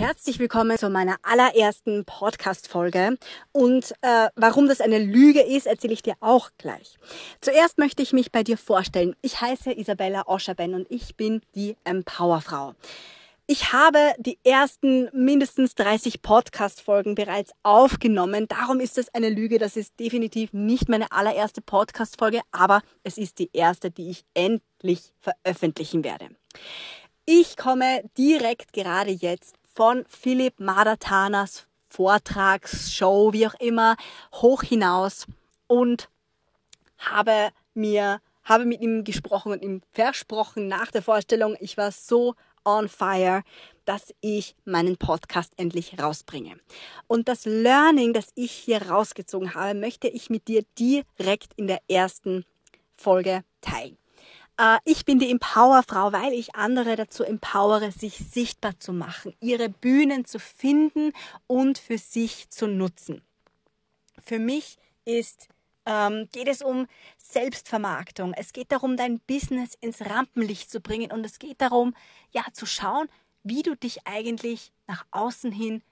Herzlich willkommen zu meiner allerersten Podcast-Folge. Und äh, warum das eine Lüge ist, erzähle ich dir auch gleich. Zuerst möchte ich mich bei dir vorstellen. Ich heiße Isabella Oscherben und ich bin die Empowerfrau. Ich habe die ersten mindestens 30 Podcast-Folgen bereits aufgenommen. Darum ist das eine Lüge. Das ist definitiv nicht meine allererste Podcast-Folge, aber es ist die erste, die ich endlich veröffentlichen werde. Ich komme direkt gerade jetzt von Philipp Madatanas Vortragsshow, wie auch immer, hoch hinaus und habe mir, habe mit ihm gesprochen und ihm versprochen nach der Vorstellung, ich war so on fire, dass ich meinen Podcast endlich rausbringe. Und das Learning, das ich hier rausgezogen habe, möchte ich mit dir direkt in der ersten Folge teilen. Äh, ich bin die Empowerfrau, weil ich andere dazu empowere, sich sichtbar zu machen, ihre Bühnen zu finden und für sich zu nutzen. Für mich ist ähm, geht es um Selbstvermarktung. Es geht darum, dein Business ins Rampenlicht zu bringen und es geht darum, ja, zu schauen, wie du dich eigentlich nach außen hin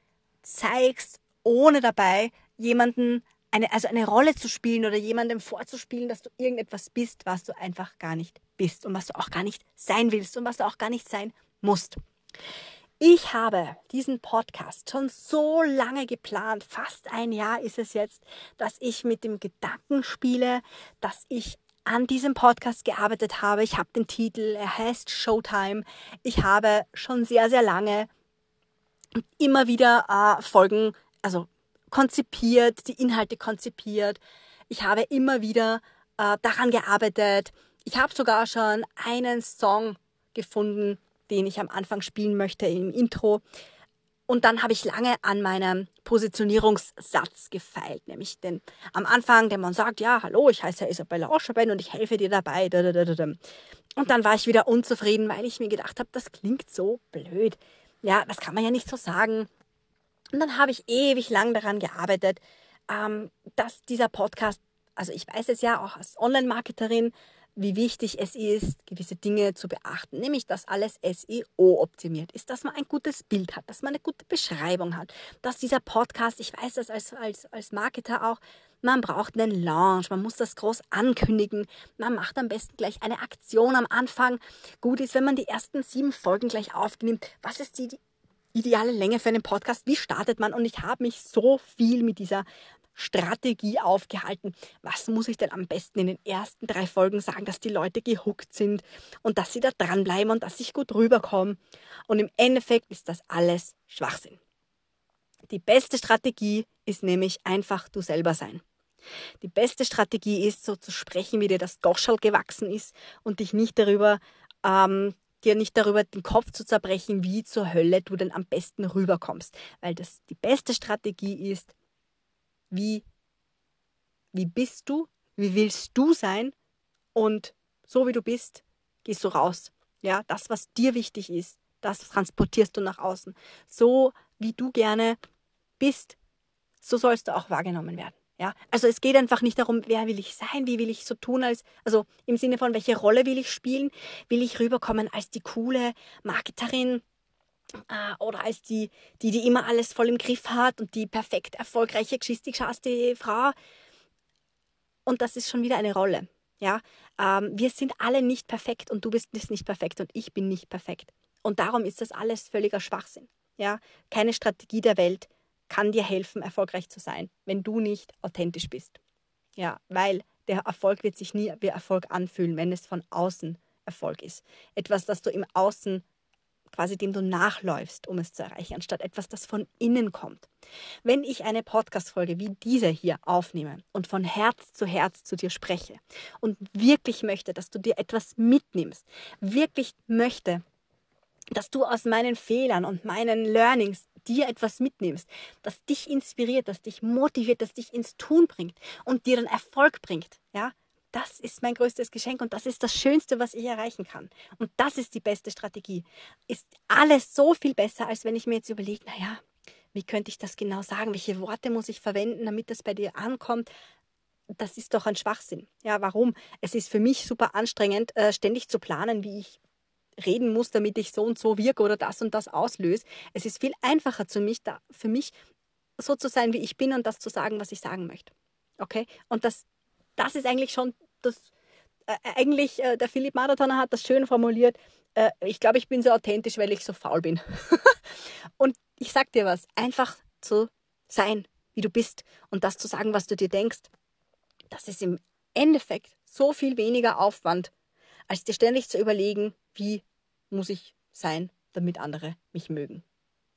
zeigst, ohne dabei jemanden eine, also eine Rolle zu spielen oder jemandem vorzuspielen, dass du irgendetwas bist, was du einfach gar nicht bist und was du auch gar nicht sein willst und was du auch gar nicht sein musst. Ich habe diesen Podcast schon so lange geplant, fast ein Jahr ist es jetzt, dass ich mit dem Gedanken spiele, dass ich an diesem Podcast gearbeitet habe. Ich habe den Titel, er heißt Showtime. Ich habe schon sehr, sehr lange immer wieder äh, Folgen, also konzipiert, die Inhalte konzipiert. Ich habe immer wieder äh, daran gearbeitet. Ich habe sogar schon einen Song gefunden, den ich am Anfang spielen möchte im Intro. Und dann habe ich lange an meinem Positionierungssatz gefeilt, nämlich den am Anfang, der man sagt, ja, hallo, ich heiße Isabella Oscherben und ich helfe dir dabei. Und dann war ich wieder unzufrieden, weil ich mir gedacht habe, das klingt so blöd. Ja, das kann man ja nicht so sagen. Und dann habe ich ewig lang daran gearbeitet, ähm, dass dieser Podcast, also ich weiß es ja auch als Online-Marketerin, wie wichtig es ist, gewisse Dinge zu beachten, nämlich dass alles SEO optimiert ist, dass man ein gutes Bild hat, dass man eine gute Beschreibung hat, dass dieser Podcast, ich weiß das als, als, als Marketer auch, man braucht einen Launch, man muss das groß ankündigen, man macht am besten gleich eine Aktion am Anfang. Gut ist, wenn man die ersten sieben Folgen gleich aufnimmt, was ist die, die ideale Länge für einen Podcast? Wie startet man? Und ich habe mich so viel mit dieser Strategie aufgehalten. Was muss ich denn am besten in den ersten drei Folgen sagen, dass die Leute gehuckt sind und dass sie da dranbleiben und dass ich gut rüberkomme. Und im Endeffekt ist das alles Schwachsinn. Die beste Strategie ist nämlich einfach du selber sein. Die beste Strategie ist, so zu sprechen, wie dir das Goschal gewachsen ist und dich nicht darüber, ähm, dir nicht darüber den Kopf zu zerbrechen, wie zur Hölle du denn am besten rüberkommst. Weil das die beste Strategie ist, wie, wie bist du, wie willst du sein und so wie du bist, gehst du raus. Ja, das, was dir wichtig ist, das transportierst du nach außen. So wie du gerne bist, so sollst du auch wahrgenommen werden. Ja, also es geht einfach nicht darum, wer will ich sein, wie will ich so tun als, also im Sinne von, welche Rolle will ich spielen, will ich rüberkommen als die coole Marketerin, äh, oder als die, die, die immer alles voll im Griff hat und die perfekt erfolgreiche, geschickte Frau. Und das ist schon wieder eine Rolle. Ja, ähm, wir sind alle nicht perfekt und du bist nicht perfekt und ich bin nicht perfekt. Und darum ist das alles völliger Schwachsinn. Ja, keine Strategie der Welt kann dir helfen, erfolgreich zu sein, wenn du nicht authentisch bist. Ja, weil der Erfolg wird sich nie wie Erfolg anfühlen, wenn es von außen Erfolg ist. Etwas, das du im Außen quasi dem du nachläufst, um es zu erreichen, anstatt etwas, das von innen kommt. Wenn ich eine Podcast-Folge wie diese hier aufnehme und von Herz zu Herz zu dir spreche und wirklich möchte, dass du dir etwas mitnimmst, wirklich möchte, dass du aus meinen Fehlern und meinen Learnings dir etwas mitnimmst, das dich inspiriert, das dich motiviert, das dich ins Tun bringt und dir dann Erfolg bringt, ja, das ist mein größtes Geschenk und das ist das Schönste, was ich erreichen kann. Und das ist die beste Strategie. Ist alles so viel besser, als wenn ich mir jetzt überlege, naja, wie könnte ich das genau sagen? Welche Worte muss ich verwenden, damit das bei dir ankommt? Das ist doch ein Schwachsinn. Ja, warum? Es ist für mich super anstrengend, äh, ständig zu planen, wie ich reden muss, damit ich so und so wirke oder das und das auslöse. Es ist viel einfacher für mich, da, für mich so zu sein, wie ich bin und das zu sagen, was ich sagen möchte. Okay? Und das, das ist eigentlich schon das, äh, eigentlich, äh, der Philipp Marathoner hat das schön formuliert. Äh, ich glaube, ich bin so authentisch, weil ich so faul bin. und ich sag dir was, einfach zu sein, wie du bist und das zu sagen, was du dir denkst, das ist im Endeffekt so viel weniger Aufwand, als dir ständig zu überlegen, wie muss ich sein, damit andere mich mögen.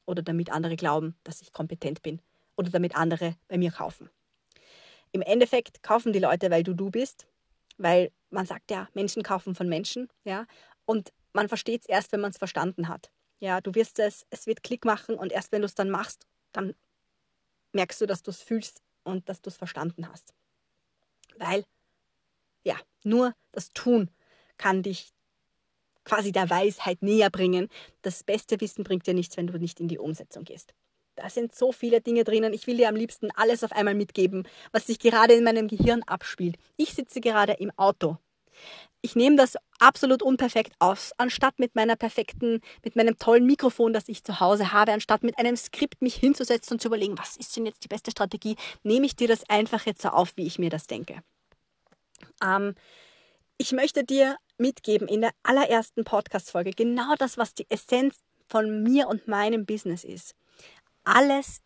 Oder damit andere glauben, dass ich kompetent bin. Oder damit andere bei mir kaufen. Im Endeffekt kaufen die Leute, weil du du bist, weil man sagt ja, Menschen kaufen von Menschen, ja, und man versteht es erst, wenn man es verstanden hat. Ja, du wirst es, es wird Klick machen und erst wenn du es dann machst, dann merkst du, dass du es fühlst und dass du es verstanden hast. Weil, ja, nur das Tun kann dich quasi der Weisheit näher bringen. Das beste Wissen bringt dir nichts, wenn du nicht in die Umsetzung gehst. Da sind so viele Dinge drinnen. Ich will dir am liebsten alles auf einmal mitgeben, was sich gerade in meinem Gehirn abspielt. Ich sitze gerade im Auto. Ich nehme das absolut unperfekt aus, anstatt mit meiner perfekten, mit meinem tollen Mikrofon, das ich zu Hause habe, anstatt mit einem Skript mich hinzusetzen und zu überlegen, was ist denn jetzt die beste Strategie, nehme ich dir das einfach jetzt so auf, wie ich mir das denke. Ähm, ich möchte dir mitgeben in der allerersten Podcast-Folge genau das, was die Essenz von mir und meinem Business ist. Alles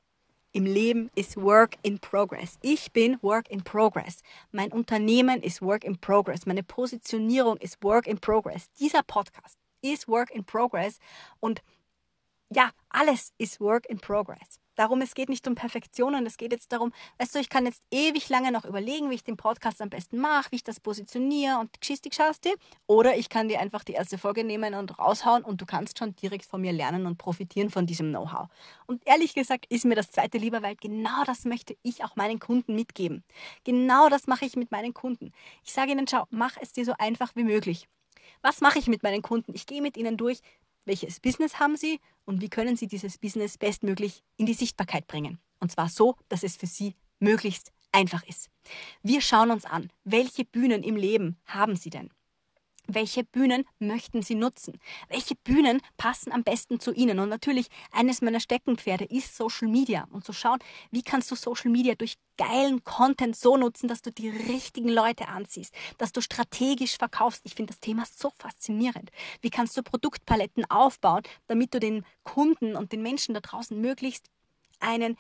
im Leben ist Work in Progress. Ich bin Work in Progress. Mein Unternehmen ist Work in Progress. Meine Positionierung ist Work in Progress. Dieser Podcast ist Work in Progress und ja, alles ist Work in Progress darum, es geht nicht um Perfektion und es geht jetzt darum, weißt du, ich kann jetzt ewig lange noch überlegen, wie ich den Podcast am besten mache, wie ich das positioniere und geschichtig schaust dir. Oder ich kann dir einfach die erste Folge nehmen und raushauen und du kannst schon direkt von mir lernen und profitieren von diesem Know-how. Und ehrlich gesagt ist mir das zweite lieber, weil genau das möchte ich auch meinen Kunden mitgeben. Genau das mache ich mit meinen Kunden. Ich sage ihnen, schau, mach es dir so einfach wie möglich. Was mache ich mit meinen Kunden? Ich gehe mit ihnen durch, welches Business haben Sie und wie können Sie dieses Business bestmöglich in die Sichtbarkeit bringen. Und zwar so, dass es für Sie möglichst einfach ist. Wir schauen uns an, welche Bühnen im Leben haben Sie denn? Welche Bühnen möchten Sie nutzen? Welche Bühnen passen am besten zu Ihnen? Und natürlich, eines meiner Steckenpferde ist Social Media. Und zu schauen, wie kannst du Social Media durch geilen Content so nutzen, dass du die richtigen Leute anziehst, dass du strategisch verkaufst. Ich finde das Thema so faszinierend. Wie kannst du Produktpaletten aufbauen, damit du den Kunden und den Menschen da draußen möglichst einen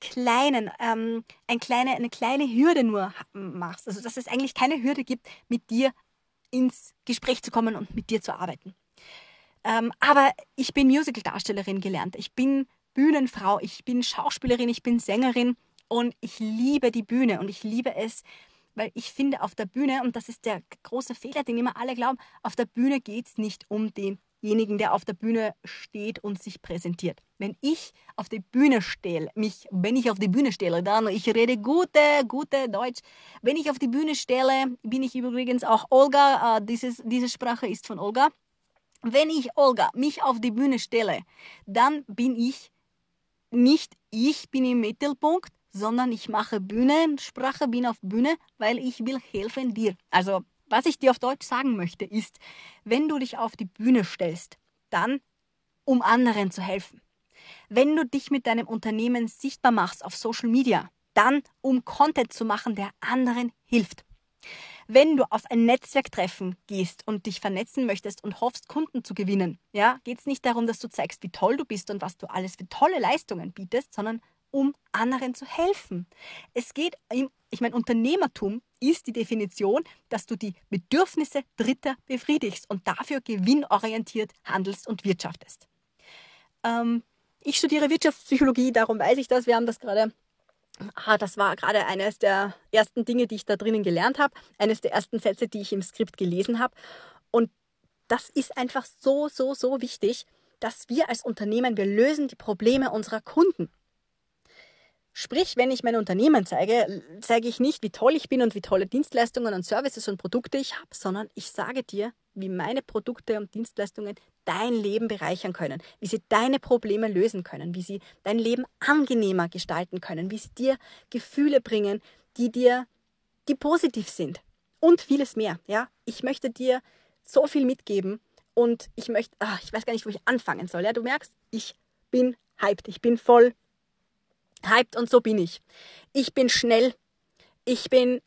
kleinen, ähm, ein kleine, eine kleine Hürde nur machst. Also dass es eigentlich keine Hürde gibt, mit dir ins Gespräch zu kommen und mit dir zu arbeiten. Ähm, aber ich bin Musical-Darstellerin gelernt. Ich bin Bühnenfrau, ich bin Schauspielerin, ich bin Sängerin und ich liebe die Bühne und ich liebe es, weil ich finde, auf der Bühne, und das ist der große Fehler, den immer alle glauben, auf der Bühne geht es nicht um den demjenigen, der auf der Bühne steht und sich präsentiert. Wenn ich auf die Bühne stehe, mich, wenn ich auf die Bühne stelle, dann, ich rede gute, gute Deutsch. Wenn ich auf die Bühne stelle, bin ich übrigens auch Olga, äh, dieses, diese Sprache ist von Olga. Wenn ich, Olga, mich auf die Bühne stelle, dann bin ich nicht ich bin im Mittelpunkt, sondern ich mache Bühnensprache, bin auf Bühne, weil ich will helfen dir. Also was ich dir auf Deutsch sagen möchte, ist, wenn du dich auf die Bühne stellst, dann um anderen zu helfen. Wenn du dich mit deinem Unternehmen sichtbar machst auf Social Media, dann um Content zu machen, der anderen hilft. Wenn du auf ein Netzwerktreffen gehst und dich vernetzen möchtest und hoffst, Kunden zu gewinnen, ja, geht es nicht darum, dass du zeigst, wie toll du bist und was du alles für tolle Leistungen bietest, sondern um anderen zu helfen. Es geht im, ich meine, Unternehmertum ist die Definition, dass du die Bedürfnisse Dritter befriedigst und dafür gewinnorientiert handelst und wirtschaftest. Ähm, ich studiere Wirtschaftspsychologie, darum weiß ich das. Wir haben das gerade Ah, das war gerade eines der ersten Dinge, die ich da drinnen gelernt habe, eines der ersten Sätze, die ich im Skript gelesen habe. Und das ist einfach so, so, so wichtig, dass wir als Unternehmen, wir lösen die Probleme unserer Kunden. Sprich, wenn ich mein Unternehmen zeige, zeige ich nicht, wie toll ich bin und wie tolle Dienstleistungen und Services und Produkte ich habe, sondern ich sage dir, wie meine Produkte und Dienstleistungen dein Leben bereichern können, wie sie deine Probleme lösen können, wie sie dein Leben angenehmer gestalten können, wie sie dir Gefühle bringen, die dir, die positiv sind und vieles mehr. Ja, ich möchte dir so viel mitgeben Und ich möchte, ach, ich weiß gar nicht, wo ich anfangen soll. Ja, du merkst, ich bin hyped. Ich bin voll hyped und so bin ich. Ich bin schnell. Ich bin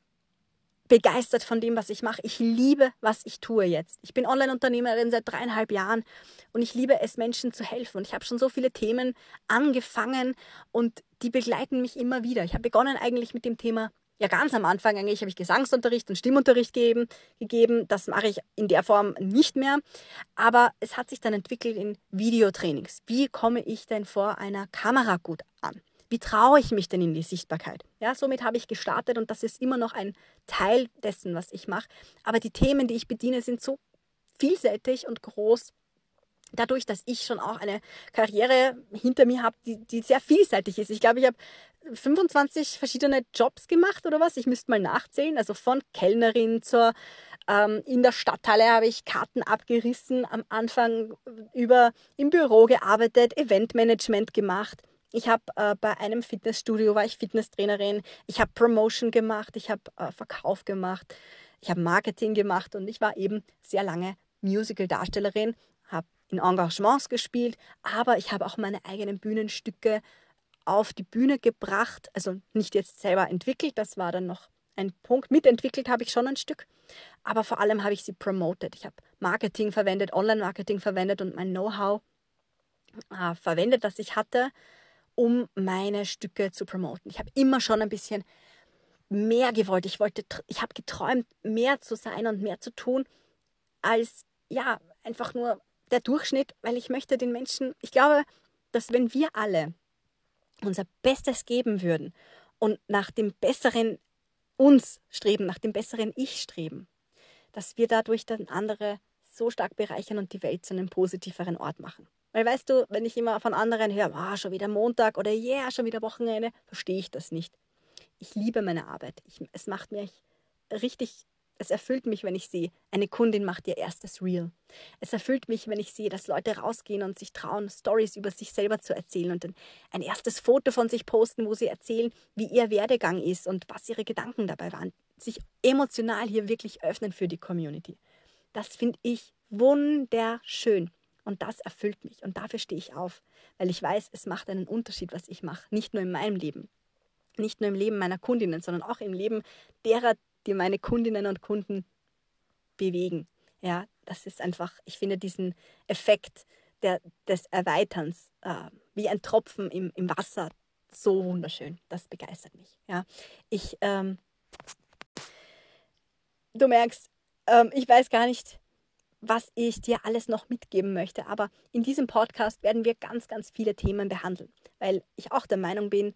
begeistert von dem, was ich mache. Ich liebe, was ich tue jetzt. Ich bin Online-Unternehmerin seit dreieinhalb Jahren und ich liebe es, Menschen zu helfen. Und ich habe schon so viele Themen angefangen und die begleiten mich immer wieder. Ich habe begonnen eigentlich mit dem Thema, ja ganz am Anfang eigentlich habe ich Gesangsunterricht und Stimmunterricht gegeben. gegeben. Das mache ich in der Form nicht mehr. Aber es hat sich dann entwickelt in Videotrainings. Wie komme ich denn vor einer Kamera gut? Wie traue ich mich denn in die Sichtbarkeit? Ja, somit habe ich gestartet und das ist immer noch ein Teil dessen, was ich mache. Aber die Themen, die ich bediene, sind so vielseitig und groß. Dadurch, dass ich schon auch eine Karriere hinter mir habe, die, die sehr vielseitig ist. Ich glaube, ich habe 25 verschiedene Jobs gemacht oder was. Ich müsste mal nachzählen. Also von Kellnerin zur ähm, in der Stadthalle habe ich Karten abgerissen, am Anfang über im Büro gearbeitet, Eventmanagement gemacht. Ich habe äh, bei einem Fitnessstudio, war ich Fitnesstrainerin. Ich habe Promotion gemacht, ich habe äh, Verkauf gemacht, ich habe Marketing gemacht und ich war eben sehr lange Musical-Darstellerin, habe in Engagements gespielt, aber ich habe auch meine eigenen Bühnenstücke auf die Bühne gebracht, also nicht jetzt selber entwickelt, das war dann noch ein Punkt. Mitentwickelt habe ich schon ein Stück, aber vor allem habe ich sie promoted. Ich habe Marketing verwendet, Online-Marketing verwendet und mein Know-how äh, verwendet, das ich hatte um meine Stücke zu promoten. Ich habe immer schon ein bisschen mehr gewollt. Ich wollte, ich habe geträumt, mehr zu sein und mehr zu tun als ja einfach nur der Durchschnitt, weil ich möchte den Menschen. Ich glaube, dass wenn wir alle unser Bestes geben würden und nach dem besseren uns streben, nach dem besseren Ich streben, dass wir dadurch dann andere so stark bereichern und die Welt zu einem positiveren Ort machen. Weil weißt du, wenn ich immer von anderen höre, ah, schon wieder Montag oder yeah, schon wieder Wochenende, verstehe ich das nicht. Ich liebe meine Arbeit. Ich, es macht mich richtig, es erfüllt mich, wenn ich sehe, eine Kundin macht ihr erstes Reel. Es erfüllt mich, wenn ich sehe, dass Leute rausgehen und sich trauen, Stories über sich selber zu erzählen und ein erstes Foto von sich posten, wo sie erzählen, wie ihr Werdegang ist und was ihre Gedanken dabei waren. Sich emotional hier wirklich öffnen für die Community. Das finde ich wunderschön. Und das erfüllt mich und dafür stehe ich auf, weil ich weiß, es macht einen Unterschied, was ich mache. Nicht nur in meinem Leben, nicht nur im Leben meiner Kundinnen, sondern auch im Leben derer, die meine Kundinnen und Kunden bewegen. Ja, das ist einfach, ich finde diesen Effekt der, des Erweiterns äh, wie ein Tropfen im, im Wasser so wunderschön. Das begeistert mich. Ja, ich, ähm, du merkst, ähm, ich weiß gar nicht, was ich dir alles noch mitgeben möchte. Aber in diesem Podcast werden wir ganz, ganz viele Themen behandeln, weil ich auch der Meinung bin,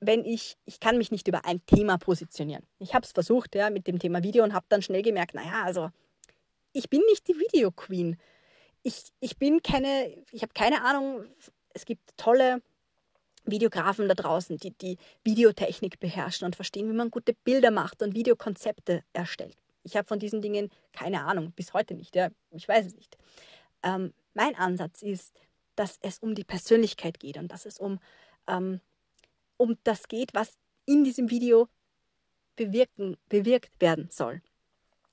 wenn ich, ich kann mich nicht über ein Thema positionieren. Ich habe es versucht, ja, mit dem Thema Video und habe dann schnell gemerkt, naja, also ich bin nicht die Video Queen. Ich, ich bin keine, ich habe keine Ahnung, es gibt tolle Videografen da draußen, die die Videotechnik beherrschen und verstehen, wie man gute Bilder macht und Videokonzepte erstellt. Ich habe von diesen Dingen keine Ahnung, bis heute nicht. Ja? Ich weiß es nicht. Ähm, mein Ansatz ist, dass es um die Persönlichkeit geht und dass es um, ähm, um das geht, was in diesem Video bewirken, bewirkt werden soll.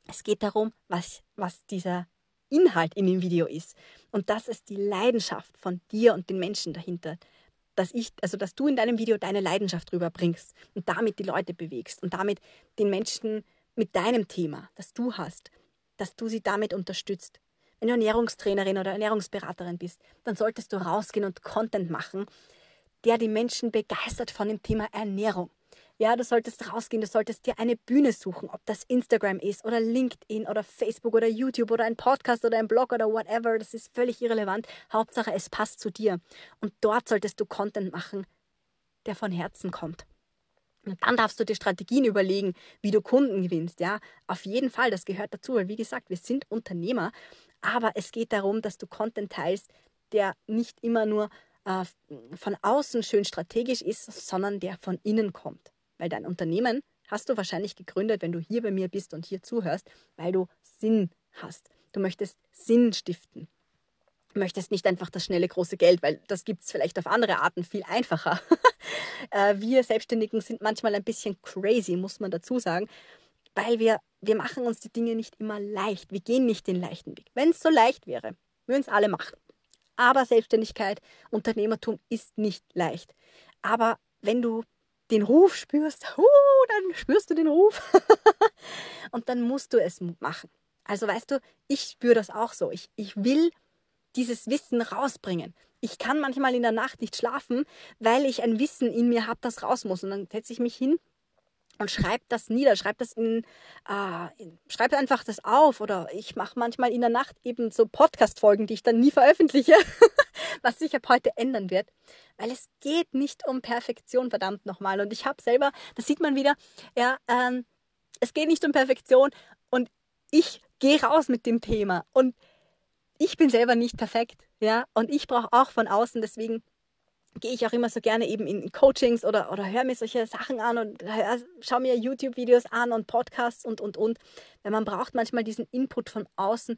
Es geht darum, was, was dieser Inhalt in dem Video ist. Und das ist die Leidenschaft von dir und den Menschen dahinter. Dass ich, also dass du in deinem Video deine Leidenschaft rüberbringst und damit die Leute bewegst und damit den Menschen mit deinem Thema, das du hast, dass du sie damit unterstützt. Wenn du Ernährungstrainerin oder Ernährungsberaterin bist, dann solltest du rausgehen und Content machen, der die Menschen begeistert von dem Thema Ernährung. Ja, du solltest rausgehen, du solltest dir eine Bühne suchen, ob das Instagram ist oder LinkedIn oder Facebook oder YouTube oder ein Podcast oder ein Blog oder whatever, das ist völlig irrelevant. Hauptsache, es passt zu dir. Und dort solltest du Content machen, der von Herzen kommt. Und dann darfst du dir Strategien überlegen, wie du Kunden gewinnst. Ja, auf jeden Fall, das gehört dazu, weil wie gesagt, wir sind Unternehmer, aber es geht darum, dass du Content teilst, der nicht immer nur äh, von außen schön strategisch ist, sondern der von innen kommt. Weil dein Unternehmen hast du wahrscheinlich gegründet, wenn du hier bei mir bist und hier zuhörst, weil du Sinn hast. Du möchtest Sinn stiften möchtest nicht einfach das schnelle große Geld, weil das gibt es vielleicht auf andere Arten viel einfacher. Äh, wir Selbstständigen sind manchmal ein bisschen crazy, muss man dazu sagen, weil wir wir machen uns die Dinge nicht immer leicht. Wir gehen nicht den leichten Weg. Wenn es so leicht wäre, würden es alle machen. Aber Selbstständigkeit, Unternehmertum ist nicht leicht. Aber wenn du den Ruf spürst, uh, dann spürst du den Ruf und dann musst du es machen. Also weißt du, ich spüre das auch so. Ich, ich will dieses Wissen rausbringen. Ich kann manchmal in der Nacht nicht schlafen, weil ich ein Wissen in mir habe, das raus muss. Und dann setze ich mich hin und schreibe das nieder, schreibe das in, äh, in schreibe einfach das auf oder ich mache manchmal in der Nacht eben so Podcast-Folgen, die ich dann nie veröffentliche, was sich ab heute ändern wird, weil es geht nicht um Perfektion, verdammt nochmal. Und ich habe selber, das sieht man wieder, ja, ähm, es geht nicht um Perfektion und ich gehe raus mit dem Thema und ich bin selber nicht perfekt, ja, und ich brauche auch von außen, deswegen gehe ich auch immer so gerne eben in Coachings oder, oder höre mir solche Sachen an und schaue mir YouTube-Videos an und Podcasts und, und, und. Weil man braucht manchmal diesen Input von außen,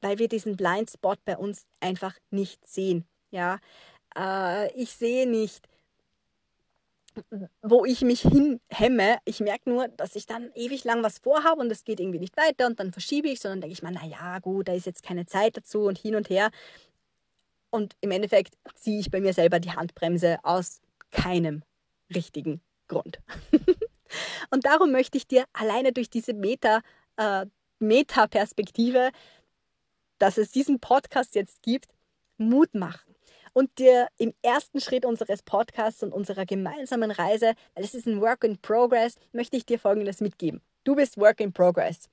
weil wir diesen Blindspot bei uns einfach nicht sehen. Ja, äh, ich sehe nicht, wo ich mich hinhemme. Ich merke nur, dass ich dann ewig lang was vorhabe und es geht irgendwie nicht weiter und dann verschiebe ich, sondern denke ich mal, naja, gut, da ist jetzt keine Zeit dazu und hin und her. Und im Endeffekt ziehe ich bei mir selber die Handbremse aus keinem richtigen Grund. und darum möchte ich dir alleine durch diese Meta, äh, Meta-Perspektive, dass es diesen Podcast jetzt gibt, Mut machen. Und dir im ersten Schritt unseres Podcasts und unserer gemeinsamen Reise, weil es ist ein Work in Progress, möchte ich dir Folgendes mitgeben. Du bist Work in Progress.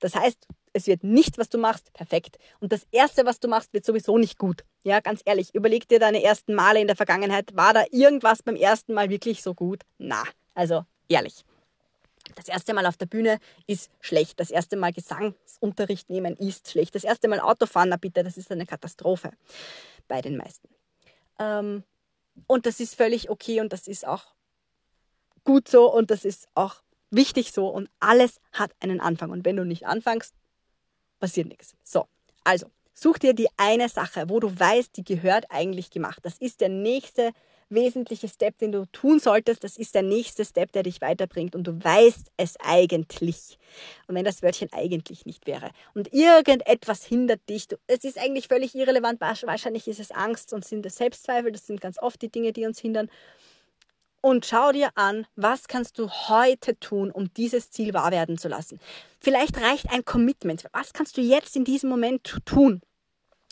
Das heißt, es wird nicht, was du machst, perfekt. Und das Erste, was du machst, wird sowieso nicht gut. Ja, ganz ehrlich, überleg dir deine ersten Male in der Vergangenheit. War da irgendwas beim ersten Mal wirklich so gut? Na, also ehrlich. Das erste Mal auf der Bühne ist schlecht. Das erste Mal Gesangsunterricht nehmen ist schlecht. Das erste Mal Autofahren, na bitte, das ist eine Katastrophe bei den meisten. Ähm, und das ist völlig okay und das ist auch gut so und das ist auch wichtig so und alles hat einen Anfang. Und wenn du nicht anfängst, passiert nichts. So, also such dir die eine Sache, wo du weißt, die gehört eigentlich gemacht. Das ist der nächste wesentliche Step, den du tun solltest. Das ist der nächste Step, der dich weiterbringt und du weißt es eigentlich. Und wenn das Wörtchen eigentlich nicht wäre und irgendetwas hindert dich, du, es ist eigentlich völlig irrelevant. Wahrscheinlich ist es Angst und sind es Selbstzweifel. Das sind ganz oft die Dinge, die uns hindern und schau dir an, was kannst du heute tun, um dieses Ziel wahr werden zu lassen. Vielleicht reicht ein Commitment. Was kannst du jetzt in diesem Moment tun?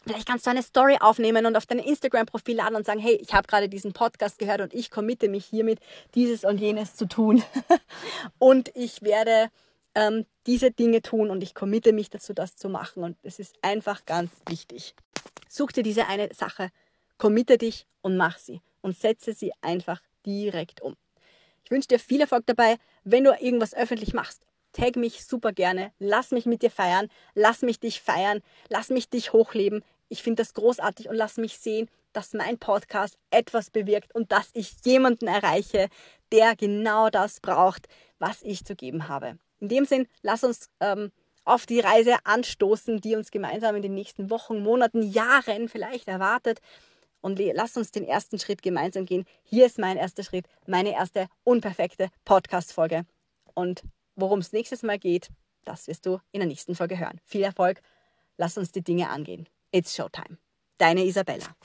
Vielleicht kannst du eine Story aufnehmen und auf dein Instagram-Profil laden und sagen, hey, ich habe gerade diesen Podcast gehört und ich committe mich hiermit, dieses und jenes zu tun. und ich werde ähm, diese Dinge tun und ich committe mich dazu, das zu machen. Und es ist einfach ganz wichtig. Such dir diese eine Sache, committe dich und mach sie und setze sie einfach direkt um. Ich wünsche dir viel Erfolg dabei, wenn du irgendwas öffentlich machst. Tag mich super gerne, lass mich mit dir feiern, lass mich dich feiern, lass mich dich hochleben. Ich finde das großartig und lass mich sehen, dass mein Podcast etwas bewirkt und dass ich jemanden erreiche, der genau das braucht, was ich zu geben habe. In dem Sinn, lass uns ähm, auf die Reise anstoßen, die uns gemeinsam in den nächsten Wochen, Monaten, Jahren vielleicht erwartet und lasst uns den ersten Schritt gemeinsam gehen. Hier ist mein erster Schritt, meine erste unperfekte Podcast-Folge. Und worum es nächstes Mal geht, das wirst du in der nächsten Folge hören. Viel Erfolg, lass uns die Dinge angehen. It's Showtime. Deine Isabella.